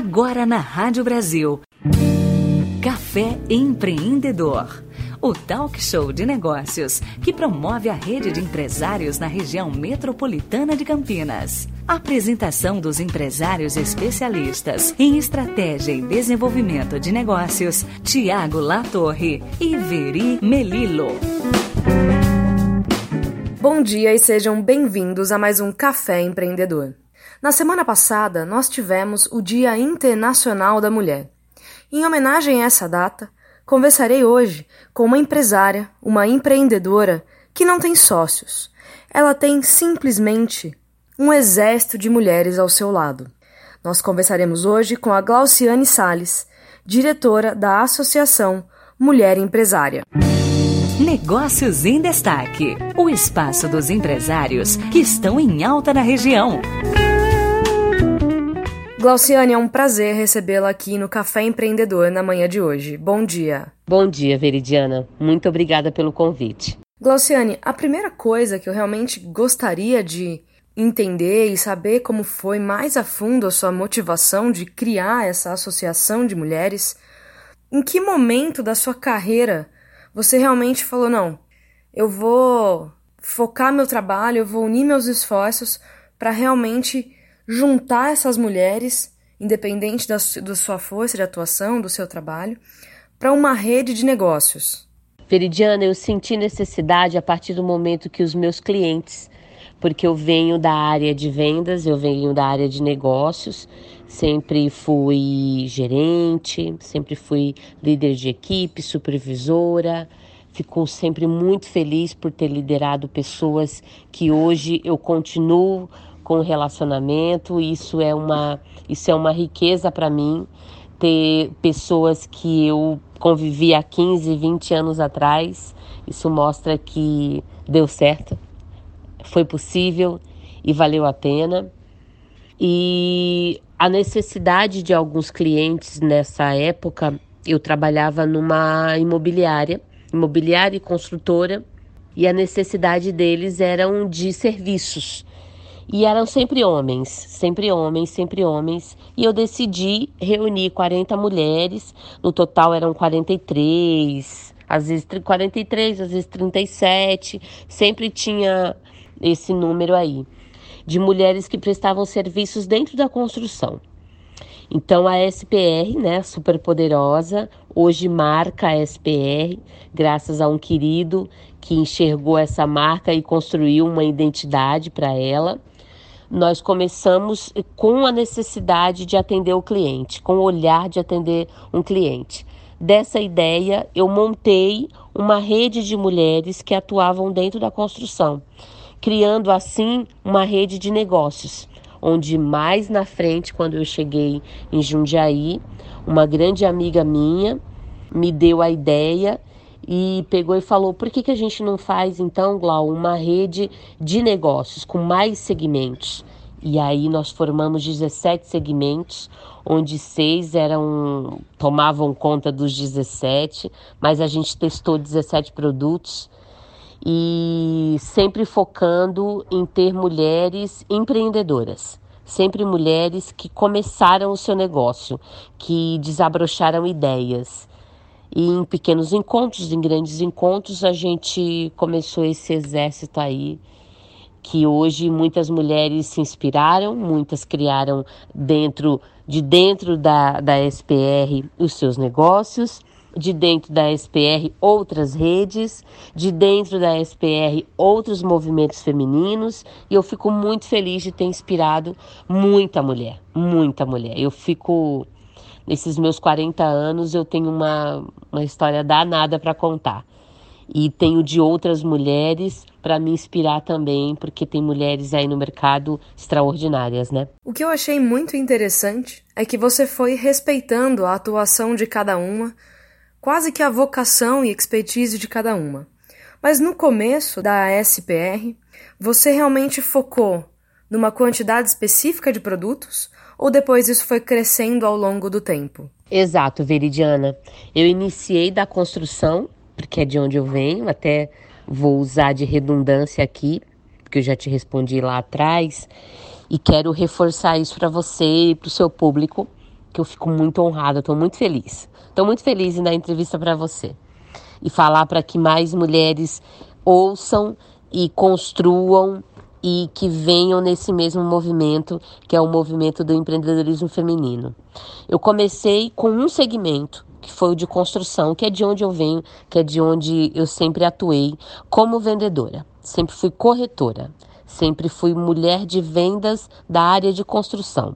Agora na Rádio Brasil. Café Empreendedor. O talk show de negócios que promove a rede de empresários na região metropolitana de Campinas. Apresentação dos empresários especialistas em estratégia e desenvolvimento de negócios, Tiago Latorre e Veri Melilo. Bom dia e sejam bem-vindos a mais um Café Empreendedor. Na semana passada, nós tivemos o Dia Internacional da Mulher. Em homenagem a essa data, conversarei hoje com uma empresária, uma empreendedora que não tem sócios. Ela tem simplesmente um exército de mulheres ao seu lado. Nós conversaremos hoje com a Glauciane Sales, diretora da Associação Mulher Empresária. Negócios em Destaque o espaço dos empresários que estão em alta na região. Glauciane, é um prazer recebê-la aqui no Café Empreendedor na manhã de hoje. Bom dia. Bom dia, Veridiana. Muito obrigada pelo convite. Glauciane, a primeira coisa que eu realmente gostaria de entender e saber como foi mais a fundo a sua motivação de criar essa associação de mulheres, em que momento da sua carreira você realmente falou: não, eu vou focar meu trabalho, eu vou unir meus esforços para realmente juntar essas mulheres, independente da, da sua força de atuação, do seu trabalho, para uma rede de negócios? Veridiana, eu senti necessidade a partir do momento que os meus clientes, porque eu venho da área de vendas, eu venho da área de negócios, sempre fui gerente, sempre fui líder de equipe, supervisora, fico sempre muito feliz por ter liderado pessoas que hoje eu continuo com relacionamento. Isso é uma, isso é uma riqueza para mim, ter pessoas que eu convivi há 15, 20 anos atrás. Isso mostra que deu certo, foi possível e valeu a pena. E a necessidade de alguns clientes nessa época, eu trabalhava numa imobiliária, imobiliária e construtora, e a necessidade deles eram de serviços. E eram sempre homens, sempre homens, sempre homens. E eu decidi reunir 40 mulheres, no total eram 43, às vezes 43, às vezes 37, sempre tinha esse número aí, de mulheres que prestavam serviços dentro da construção. Então a SPR, né, super poderosa, hoje marca a SPR, graças a um querido que enxergou essa marca e construiu uma identidade para ela nós começamos com a necessidade de atender o cliente, com o olhar de atender um cliente. Dessa ideia, eu montei uma rede de mulheres que atuavam dentro da construção, criando assim uma rede de negócios, onde mais na frente, quando eu cheguei em Jundiaí, uma grande amiga minha me deu a ideia e pegou e falou: por que, que a gente não faz então, Glau, uma rede de negócios com mais segmentos? E aí nós formamos 17 segmentos, onde seis eram tomavam conta dos 17, mas a gente testou 17 produtos e sempre focando em ter mulheres empreendedoras sempre mulheres que começaram o seu negócio, que desabrocharam ideias. E em pequenos encontros, em grandes encontros, a gente começou esse exército aí, que hoje muitas mulheres se inspiraram, muitas criaram dentro de dentro da, da SPR os seus negócios, de dentro da SPR outras redes, de dentro da SPR outros movimentos femininos, e eu fico muito feliz de ter inspirado muita mulher, muita mulher. Eu fico nesses meus 40 anos eu tenho uma, uma história danada para contar. E tenho de outras mulheres para me inspirar também, porque tem mulheres aí no mercado extraordinárias, né? O que eu achei muito interessante é que você foi respeitando a atuação de cada uma, quase que a vocação e expertise de cada uma. Mas no começo da SPR, você realmente focou numa quantidade específica de produtos ou depois isso foi crescendo ao longo do tempo? Exato, Veridiana. Eu iniciei da construção, porque é de onde eu venho, até vou usar de redundância aqui, porque eu já te respondi lá atrás, e quero reforçar isso para você e para o seu público, que eu fico muito honrada, estou muito feliz. Estou muito feliz em dar entrevista para você e falar para que mais mulheres ouçam e construam e que venham nesse mesmo movimento, que é o movimento do empreendedorismo feminino. Eu comecei com um segmento, que foi o de construção, que é de onde eu venho, que é de onde eu sempre atuei como vendedora. Sempre fui corretora, sempre fui mulher de vendas da área de construção.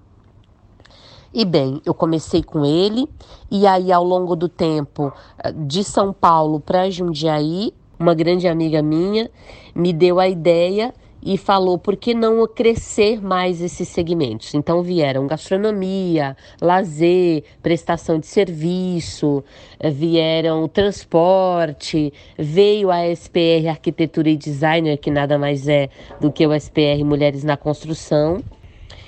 E bem, eu comecei com ele, e aí ao longo do tempo, eh, de São Paulo para Jundiaí, uma grande amiga minha me deu a ideia e falou por que não crescer mais esses segmentos. Então vieram gastronomia, lazer, prestação de serviço, eh, vieram transporte, veio a SPR Arquitetura e Designer, que nada mais é do que o SPR Mulheres na Construção.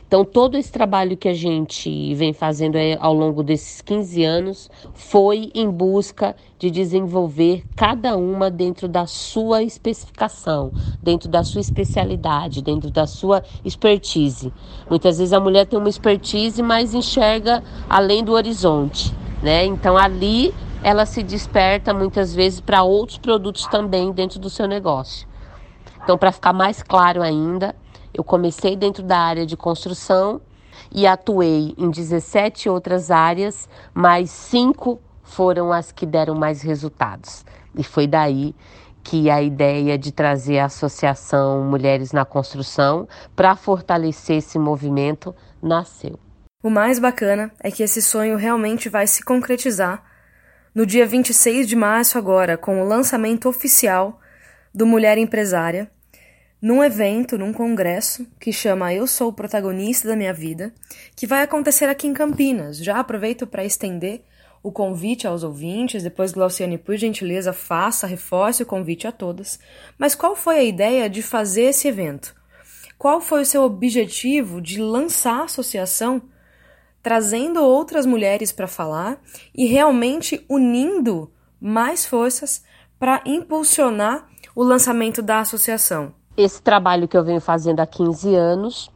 Então, todo esse trabalho que a gente vem fazendo ao longo desses 15 anos foi em busca de desenvolver cada uma dentro da sua especificação, dentro da sua especialidade, dentro da sua expertise. Muitas vezes a mulher tem uma expertise, mas enxerga além do horizonte, né? Então, ali ela se desperta muitas vezes para outros produtos também dentro do seu negócio. Então, para ficar mais claro ainda, eu comecei dentro da área de construção e atuei em 17 outras áreas, mas cinco foram as que deram mais resultados. E foi daí que a ideia de trazer a Associação Mulheres na Construção para fortalecer esse movimento nasceu. O mais bacana é que esse sonho realmente vai se concretizar no dia 26 de março, agora, com o lançamento oficial do Mulher Empresária, num evento, num congresso que chama Eu Sou o Protagonista da Minha Vida, que vai acontecer aqui em Campinas. Já aproveito para estender o convite aos ouvintes, depois Glauciane, por gentileza, faça, reforce o convite a todas. Mas qual foi a ideia de fazer esse evento? Qual foi o seu objetivo de lançar a associação, trazendo outras mulheres para falar e realmente unindo mais forças para impulsionar o lançamento da associação? Esse trabalho que eu venho fazendo há 15 anos.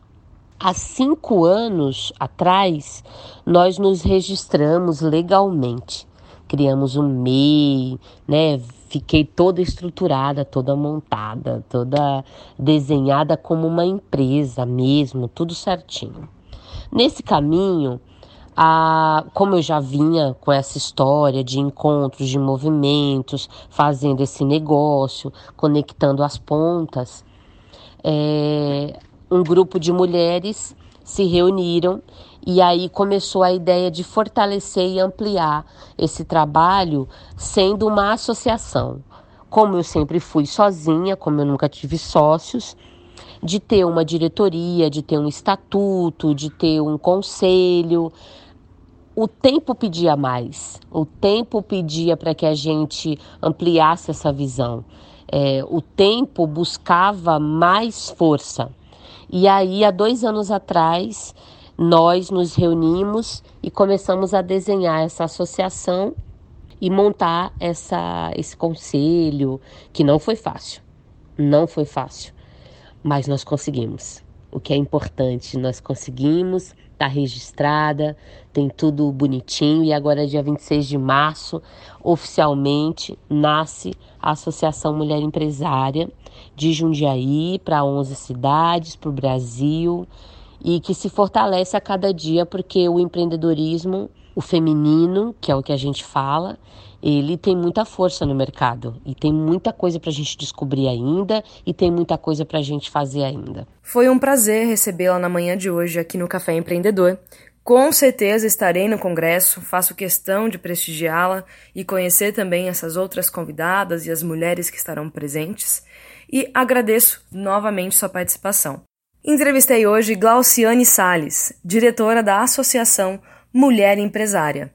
Há cinco anos atrás, nós nos registramos legalmente. Criamos um MEI, né? Fiquei toda estruturada, toda montada, toda desenhada como uma empresa mesmo, tudo certinho. Nesse caminho, a, como eu já vinha com essa história de encontros, de movimentos, fazendo esse negócio, conectando as pontas, é, um grupo de mulheres se reuniram e aí começou a ideia de fortalecer e ampliar esse trabalho sendo uma associação. Como eu sempre fui sozinha, como eu nunca tive sócios, de ter uma diretoria, de ter um estatuto, de ter um conselho. O tempo pedia mais, o tempo pedia para que a gente ampliasse essa visão é, o tempo buscava mais força. E aí, há dois anos atrás, nós nos reunimos e começamos a desenhar essa associação e montar essa, esse conselho, que não foi fácil. Não foi fácil, mas nós conseguimos. O que é importante, nós conseguimos está registrada, tem tudo bonitinho e agora dia 26 de março, oficialmente nasce a Associação Mulher Empresária de Jundiaí para 11 cidades, para o Brasil e que se fortalece a cada dia porque o empreendedorismo, o feminino, que é o que a gente fala, ele tem muita força no mercado e tem muita coisa para a gente descobrir ainda e tem muita coisa para a gente fazer ainda. Foi um prazer recebê-la na manhã de hoje aqui no Café Empreendedor. Com certeza estarei no congresso, faço questão de prestigiá-la e conhecer também essas outras convidadas e as mulheres que estarão presentes. E agradeço novamente sua participação. Entrevistei hoje Glauciane Sales, diretora da Associação Mulher Empresária.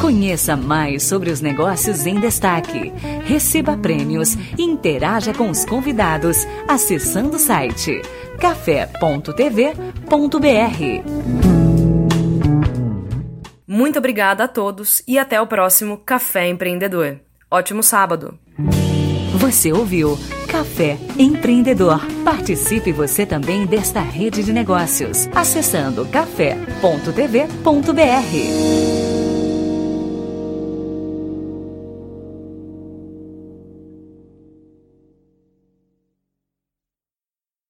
Conheça mais sobre os negócios em destaque. Receba prêmios e interaja com os convidados acessando o site café.tv.br. Muito obrigada a todos e até o próximo Café Empreendedor. Ótimo sábado! Você ouviu Café Empreendedor. Participe você também desta rede de negócios acessando café.tv.br.